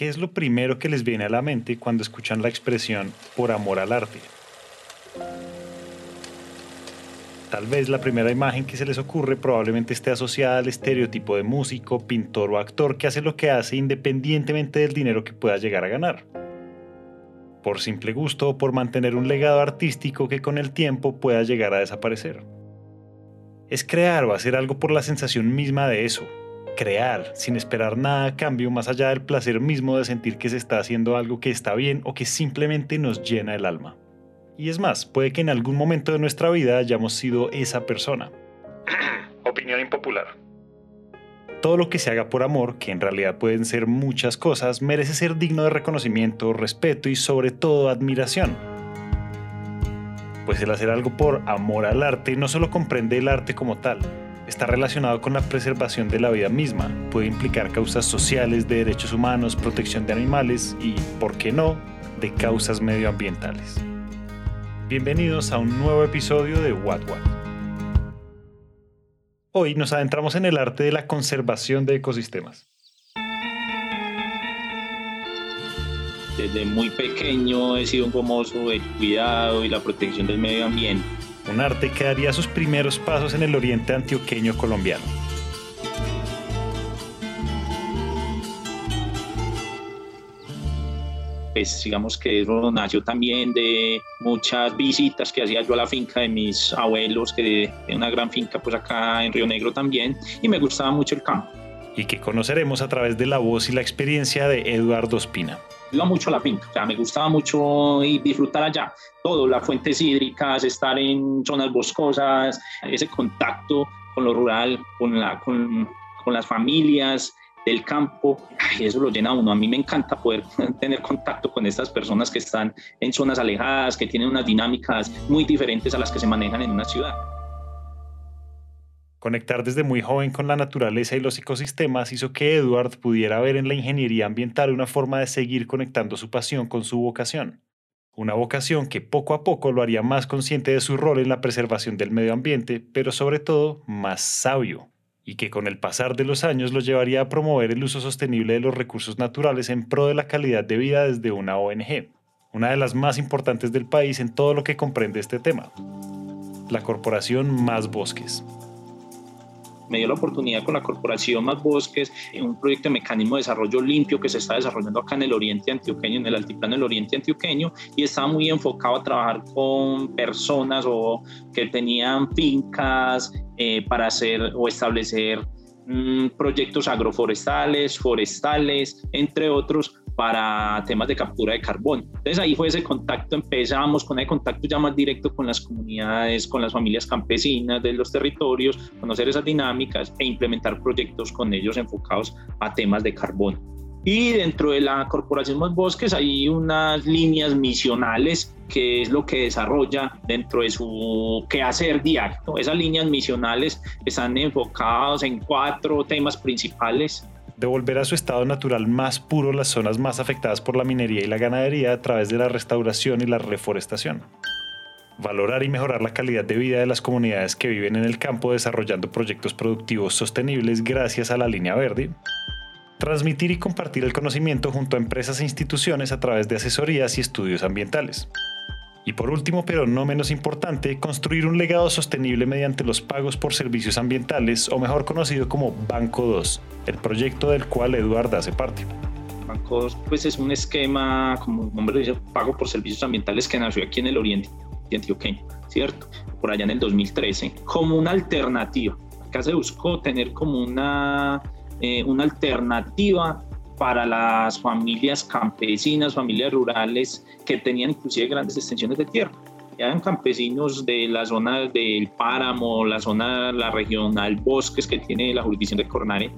¿qué es lo primero que les viene a la mente cuando escuchan la expresión por amor al arte? Tal vez la primera imagen que se les ocurre probablemente esté asociada al estereotipo de músico, pintor o actor que hace lo que hace independientemente del dinero que pueda llegar a ganar. Por simple gusto o por mantener un legado artístico que con el tiempo pueda llegar a desaparecer. Es crear o hacer algo por la sensación misma de eso. Crear, sin esperar nada a cambio más allá del placer mismo de sentir que se está haciendo algo que está bien o que simplemente nos llena el alma. Y es más, puede que en algún momento de nuestra vida hayamos sido esa persona. Opinión impopular. Todo lo que se haga por amor, que en realidad pueden ser muchas cosas, merece ser digno de reconocimiento, respeto y sobre todo admiración. Pues el hacer algo por amor al arte no solo comprende el arte como tal, está relacionado con la preservación de la vida misma, puede implicar causas sociales, de derechos humanos, protección de animales y, ¿por qué no?, de causas medioambientales. Bienvenidos a un nuevo episodio de What What. Hoy nos adentramos en el arte de la conservación de ecosistemas. Desde muy pequeño he sido un famoso del cuidado y la protección del medio ambiente. Un arte que daría sus primeros pasos en el oriente antioqueño colombiano. pues digamos que eso nació también de muchas visitas que hacía yo a la finca de mis abuelos, que es una gran finca pues acá en Río Negro también, y me gustaba mucho el campo. Y que conoceremos a través de la voz y la experiencia de Eduardo Espina. Iba mucho a la finca, o sea, me gustaba mucho disfrutar allá, todo, las fuentes hídricas, estar en zonas boscosas, ese contacto con lo rural, con, la, con, con las familias, del campo, y eso lo llena a uno. A mí me encanta poder tener contacto con estas personas que están en zonas alejadas, que tienen unas dinámicas muy diferentes a las que se manejan en una ciudad. Conectar desde muy joven con la naturaleza y los ecosistemas hizo que Edward pudiera ver en la ingeniería ambiental una forma de seguir conectando su pasión con su vocación. Una vocación que poco a poco lo haría más consciente de su rol en la preservación del medio ambiente, pero sobre todo más sabio y que con el pasar de los años lo llevaría a promover el uso sostenible de los recursos naturales en pro de la calidad de vida desde una ONG, una de las más importantes del país en todo lo que comprende este tema, la Corporación Más Bosques me dio la oportunidad con la Corporación Más Bosques, en un proyecto de mecanismo de desarrollo limpio que se está desarrollando acá en el oriente antioqueño, en el altiplano del oriente antioqueño, y estaba muy enfocado a trabajar con personas o que tenían fincas eh, para hacer o establecer mm, proyectos agroforestales, forestales, entre otros, para temas de captura de carbón. Entonces ahí fue ese contacto, empezamos con el contacto ya más directo con las comunidades, con las familias campesinas de los territorios, conocer esas dinámicas e implementar proyectos con ellos enfocados a temas de carbón. Y dentro de la Corporación Más Bosques hay unas líneas misionales que es lo que desarrolla dentro de su quehacer diario. Esas líneas misionales están enfocadas en cuatro temas principales devolver a su estado natural más puro las zonas más afectadas por la minería y la ganadería a través de la restauración y la reforestación. Valorar y mejorar la calidad de vida de las comunidades que viven en el campo desarrollando proyectos productivos sostenibles gracias a la línea verde. Transmitir y compartir el conocimiento junto a empresas e instituciones a través de asesorías y estudios ambientales. Y por último, pero no menos importante, construir un legado sostenible mediante los pagos por servicios ambientales, o mejor conocido como Banco 2, el proyecto del cual Eduardo hace parte. Banco 2 pues, es un esquema, como el nombre dice, pago por servicios ambientales que nació aquí en el oriente antioqueño, ¿cierto? Por allá en el 2013, como una alternativa. Acá se buscó tener como una, eh, una alternativa para las familias campesinas, familias rurales que tenían inclusive grandes extensiones de tierra. Eran campesinos de la zona del páramo, la zona, la regional bosques que tiene la jurisdicción de Cornare,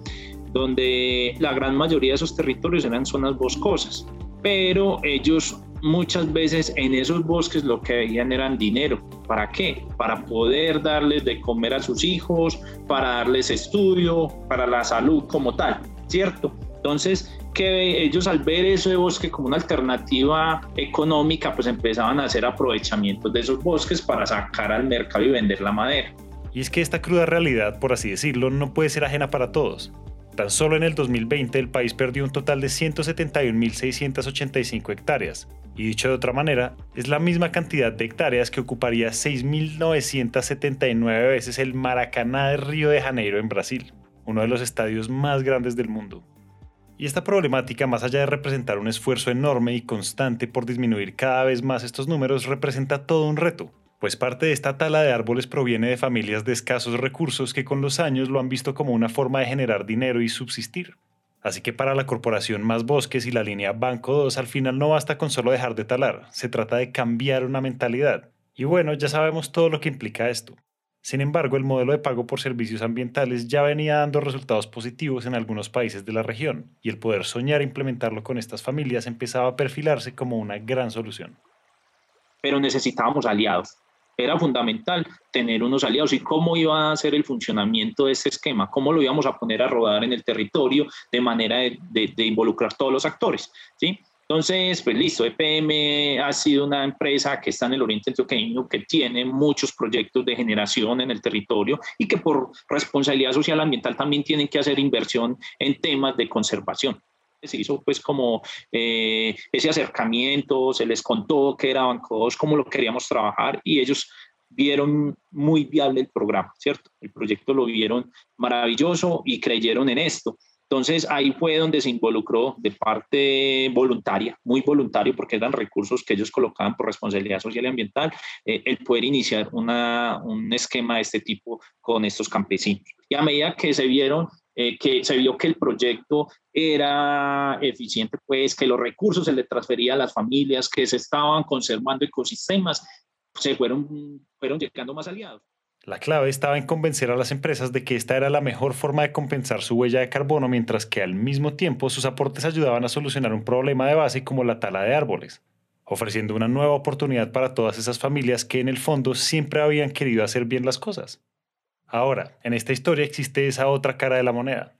donde la gran mayoría de esos territorios eran zonas boscosas, pero ellos muchas veces en esos bosques lo que veían eran dinero. ¿Para qué? Para poder darles de comer a sus hijos, para darles estudio, para la salud como tal, ¿cierto? Entonces, que ellos al ver eso de bosque como una alternativa económica, pues empezaban a hacer aprovechamientos de esos bosques para sacar al mercado y vender la madera. Y es que esta cruda realidad, por así decirlo, no puede ser ajena para todos. Tan solo en el 2020 el país perdió un total de 171.685 hectáreas, y dicho de otra manera, es la misma cantidad de hectáreas que ocuparía 6.979 veces el Maracaná de Río de Janeiro en Brasil, uno de los estadios más grandes del mundo. Y esta problemática, más allá de representar un esfuerzo enorme y constante por disminuir cada vez más estos números, representa todo un reto, pues parte de esta tala de árboles proviene de familias de escasos recursos que con los años lo han visto como una forma de generar dinero y subsistir. Así que para la corporación Más Bosques y la línea Banco 2 al final no basta con solo dejar de talar, se trata de cambiar una mentalidad. Y bueno, ya sabemos todo lo que implica esto. Sin embargo, el modelo de pago por servicios ambientales ya venía dando resultados positivos en algunos países de la región, y el poder soñar e implementarlo con estas familias empezaba a perfilarse como una gran solución. Pero necesitábamos aliados era fundamental tener unos aliados y cómo iba a ser el funcionamiento de ese esquema, cómo lo íbamos a poner a rodar en el territorio de manera de, involucrar todos los actores. ¿sí? Entonces, pues listo, EPM ha sido una empresa que está en el oriente antioqueño, que tiene muchos proyectos de generación en el territorio y que por responsabilidad social ambiental también tienen que hacer inversión en temas de conservación se hizo pues como eh, ese acercamiento, se les contó que era Banco 2, cómo lo queríamos trabajar y ellos vieron muy viable el programa, ¿cierto? El proyecto lo vieron maravilloso y creyeron en esto. Entonces ahí fue donde se involucró de parte voluntaria, muy voluntario, porque eran recursos que ellos colocaban por responsabilidad social y ambiental, eh, el poder iniciar una, un esquema de este tipo con estos campesinos. Y a medida que se vieron eh, que se vio que el proyecto era eficiente, pues que los recursos se le transferían a las familias, que se estaban conservando ecosistemas, se fueron, fueron llegando más aliados. La clave estaba en convencer a las empresas de que esta era la mejor forma de compensar su huella de carbono, mientras que al mismo tiempo sus aportes ayudaban a solucionar un problema de base como la tala de árboles, ofreciendo una nueva oportunidad para todas esas familias que en el fondo siempre habían querido hacer bien las cosas. Ahora, en esta historia existe esa otra cara de la moneda.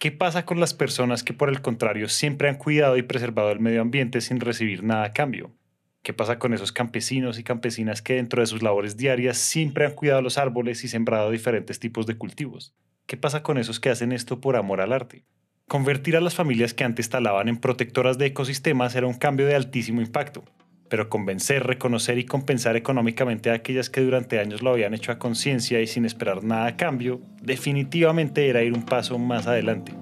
¿Qué pasa con las personas que por el contrario siempre han cuidado y preservado el medio ambiente sin recibir nada a cambio? ¿Qué pasa con esos campesinos y campesinas que dentro de sus labores diarias siempre han cuidado los árboles y sembrado diferentes tipos de cultivos? ¿Qué pasa con esos que hacen esto por amor al arte? Convertir a las familias que antes talaban en protectoras de ecosistemas era un cambio de altísimo impacto, pero convencer, reconocer y compensar económicamente a aquellas que durante años lo habían hecho a conciencia y sin esperar nada a cambio, definitivamente era ir un paso más adelante.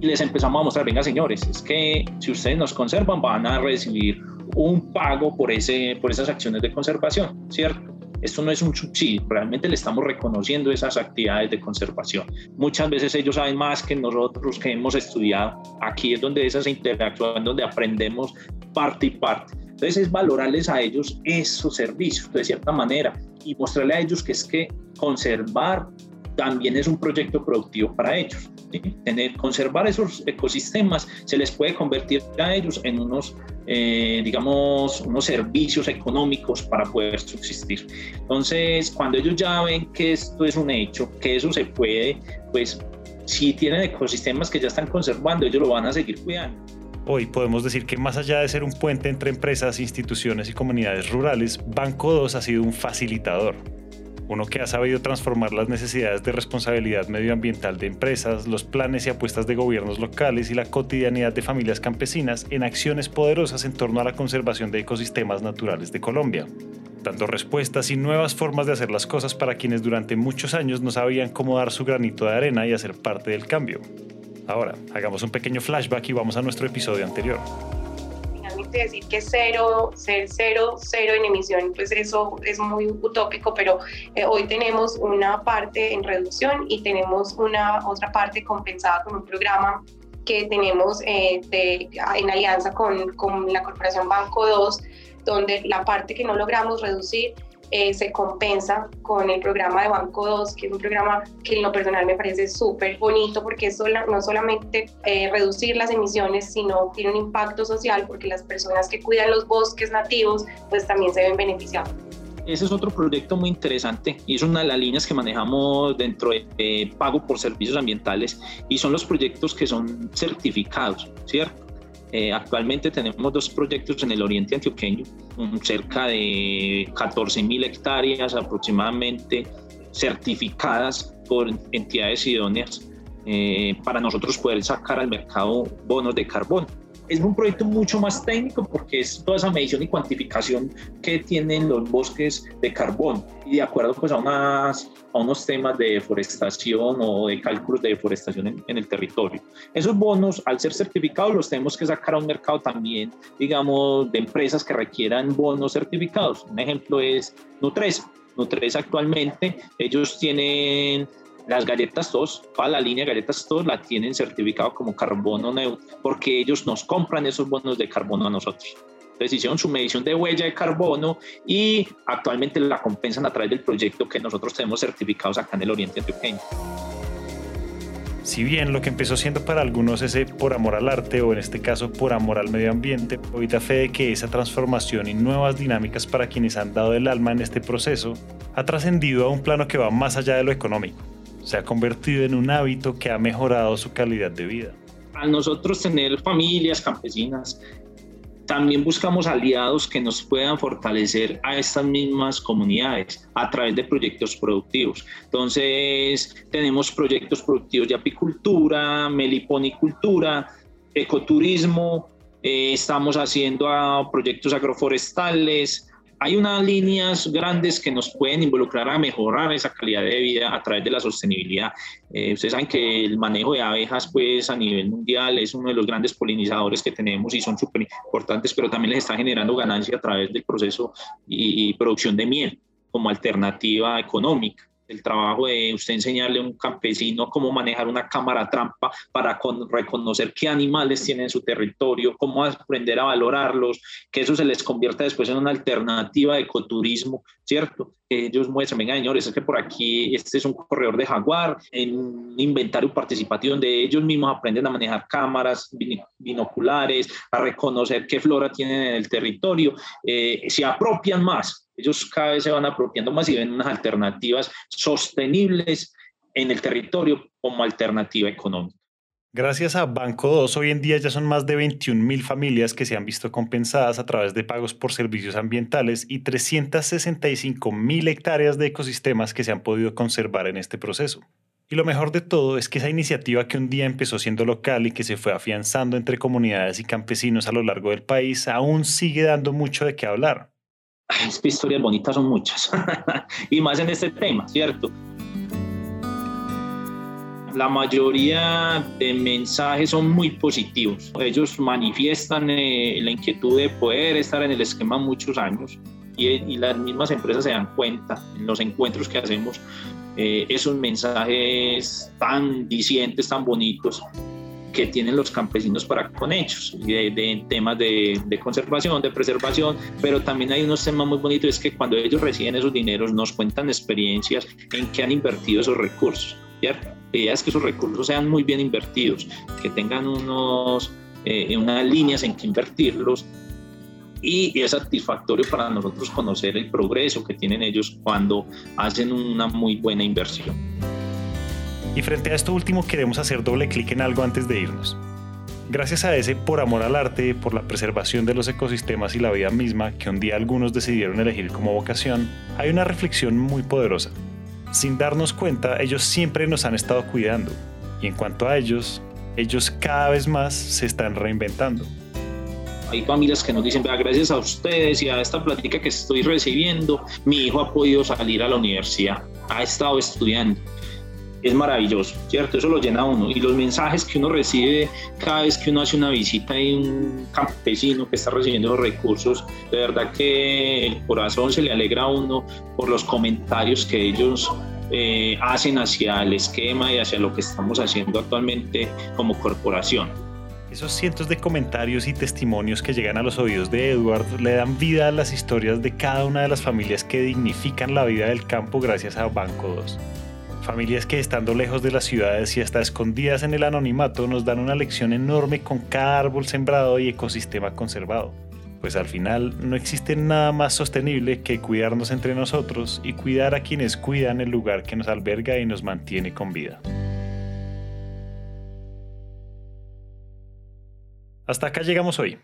Y les empezamos a mostrar, venga señores, es que si ustedes nos conservan van a recibir un pago por, ese, por esas acciones de conservación, ¿cierto? Esto no es un subsidio, realmente le estamos reconociendo esas actividades de conservación. Muchas veces ellos saben más que nosotros que hemos estudiado. Aquí es donde esas interacción, donde aprendemos parte y parte. Entonces es valorarles a ellos esos servicios de cierta manera y mostrarle a ellos que es que conservar también es un proyecto productivo para ellos. Tener, conservar esos ecosistemas se les puede convertir a ellos en unos, eh, digamos, unos servicios económicos para poder subsistir. Entonces, cuando ellos ya ven que esto es un hecho, que eso se puede, pues si tienen ecosistemas que ya están conservando, ellos lo van a seguir cuidando. Hoy podemos decir que más allá de ser un puente entre empresas, instituciones y comunidades rurales, Banco 2 ha sido un facilitador uno que ha sabido transformar las necesidades de responsabilidad medioambiental de empresas, los planes y apuestas de gobiernos locales y la cotidianidad de familias campesinas en acciones poderosas en torno a la conservación de ecosistemas naturales de Colombia, dando respuestas y nuevas formas de hacer las cosas para quienes durante muchos años no sabían cómo dar su granito de arena y hacer parte del cambio. Ahora, hagamos un pequeño flashback y vamos a nuestro episodio anterior decir que cero, ser cero, cero en emisión, pues eso es muy utópico, pero eh, hoy tenemos una parte en reducción y tenemos una otra parte compensada con un programa que tenemos eh, de, en alianza con, con la Corporación Banco 2, donde la parte que no logramos reducir eh, se compensa con el programa de Banco 2, que es un programa que en lo personal me parece súper bonito porque es no solamente eh, reducir las emisiones, sino tiene un impacto social porque las personas que cuidan los bosques nativos pues también se ven beneficiados. Ese es otro proyecto muy interesante y es una de las líneas que manejamos dentro de pago por servicios ambientales y son los proyectos que son certificados, ¿cierto? Eh, actualmente tenemos dos proyectos en el oriente antioqueño, cerca de 14 mil hectáreas aproximadamente certificadas por entidades idóneas eh, para nosotros poder sacar al mercado bonos de carbono es un proyecto mucho más técnico porque es toda esa medición y cuantificación que tienen los bosques de carbón y de acuerdo pues a, unas, a unos temas de deforestación o de cálculos de deforestación en, en, el territorio. Esos bonos, al ser certificados, los tenemos que sacar a un mercado también, digamos, de empresas que requieran bonos certificados. Un ejemplo es Nutresa. Nutresa actualmente, ellos tienen las galletas TOS, toda la línea de galletas TOS la tienen certificado como carbono neutro, porque ellos nos compran esos bonos de carbono a nosotros. Entonces hicieron su medición de huella de carbono y actualmente la compensan a través del proyecto que nosotros tenemos certificados acá en el Oriente Antioqueño. Si bien lo que empezó siendo para algunos ese por amor al arte o en este caso por amor al medio ambiente, da fe de que esa transformación y nuevas dinámicas para quienes han dado el alma en este proceso ha trascendido a un plano que va más allá de lo económico se ha convertido en un hábito que ha mejorado su calidad de vida. A nosotros tener familias campesinas, también buscamos aliados que nos puedan fortalecer a estas mismas comunidades a través de proyectos productivos. Entonces, tenemos proyectos productivos de apicultura, meliponicultura, ecoturismo, eh, estamos haciendo proyectos agroforestales, hay unas líneas grandes que nos pueden involucrar a mejorar esa calidad de vida a través de la sostenibilidad. Eh, ustedes saben que el manejo de abejas, pues a nivel mundial, es uno de los grandes polinizadores que tenemos y son súper importantes, pero también les está generando ganancia a través del proceso y producción de miel como alternativa económica el trabajo de usted enseñarle a un campesino cómo manejar una cámara trampa para reconocer qué animales tiene en su territorio, cómo aprender a valorarlos, que eso se les convierta después en una alternativa de ecoturismo, ¿cierto? Que ellos muestran, venga señores, es que por aquí este es un corredor de jaguar, en un inventario participativo donde ellos mismos aprenden a manejar cámaras binoculares, a reconocer qué flora tienen en el territorio, eh, se apropian más ellos cada vez se van apropiando más y ven unas alternativas sostenibles en el territorio como alternativa económica. Gracias a Banco 2, hoy en día ya son más de 21 mil familias que se han visto compensadas a través de pagos por servicios ambientales y 365 mil hectáreas de ecosistemas que se han podido conservar en este proceso. Y lo mejor de todo es que esa iniciativa que un día empezó siendo local y que se fue afianzando entre comunidades y campesinos a lo largo del país aún sigue dando mucho de qué hablar es que historias bonitas son muchas, y más en este tema, ¿cierto? La mayoría de mensajes son muy positivos. Ellos manifiestan eh, la inquietud de poder estar en el esquema muchos años y, y, las mismas empresas se dan cuenta en los encuentros que hacemos eh, esos mensajes tan dicientes, tan bonitos que tienen los campesinos para con ellos, de, temas de, conservación, de preservación, pero también hay unos temas muy bonitos, es que cuando ellos reciben esos dineros nos cuentan experiencias en que han invertido esos recursos, ¿cierto? La idea es que esos recursos sean muy bien invertidos, que tengan unos, eh, unas líneas en que invertirlos y es satisfactorio para nosotros conocer el progreso que tienen ellos cuando hacen una muy buena inversión. Y frente a esto último queremos hacer doble clic en algo antes de irnos. Gracias a ese por amor al arte, por la preservación de los ecosistemas y la vida misma que un día algunos decidieron elegir como vocación, hay una reflexión muy poderosa. Sin darnos cuenta, ellos siempre nos han estado cuidando. Y en cuanto a ellos, ellos cada vez más se están reinventando. Hay familias que nos dicen, gracias a ustedes y a esta plática que estoy recibiendo, mi hijo ha podido salir a la universidad, ha estado estudiando es maravilloso, ¿cierto? Eso lo llena uno. Y los mensajes que uno recibe cada vez que uno hace una visita y un campesino que está recibiendo los recursos, de verdad que el corazón se le alegra a uno por los comentarios que ellos eh, hacen hacia el esquema y hacia lo que estamos haciendo actualmente como corporación. Esos cientos de comentarios y testimonios que llegan a los oídos de Edward le dan vida a las historias de cada una de las familias que dignifican la vida del campo gracias a Banco 2. Familias que estando lejos de las ciudades y hasta escondidas en el anonimato nos dan una lección enorme con cada árbol sembrado y ecosistema conservado. Pues al final no existe nada más sostenible que cuidarnos entre nosotros y cuidar a quienes cuidan el lugar que nos alberga y nos mantiene con vida. Hasta acá llegamos hoy.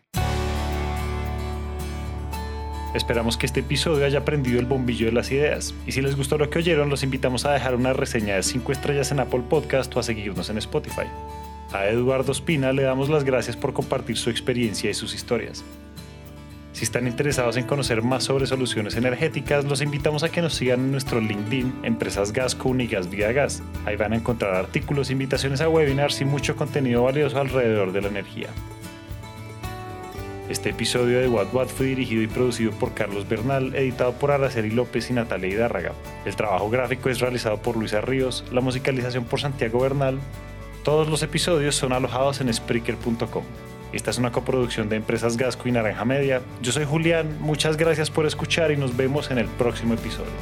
Esperamos que este episodio haya prendido el bombillo de las ideas. Y si les gustó lo que oyeron, los invitamos a dejar una reseña de 5 estrellas en Apple Podcast o a seguirnos en Spotify. A Eduardo Espina le damos las gracias por compartir su experiencia y sus historias. Si están interesados en conocer más sobre soluciones energéticas, los invitamos a que nos sigan en nuestro LinkedIn, Empresas Gasco Unigas Vía Gas. Ahí van a encontrar artículos, invitaciones a webinars y mucho contenido valioso alrededor de la energía. Este episodio de What What fue dirigido y producido por Carlos Bernal, editado por Araceli López y Natalia Hidárraga. El trabajo gráfico es realizado por Luisa Ríos, la musicalización por Santiago Bernal. Todos los episodios son alojados en Spreaker.com. Esta es una coproducción de Empresas Gasco y Naranja Media. Yo soy Julián, muchas gracias por escuchar y nos vemos en el próximo episodio.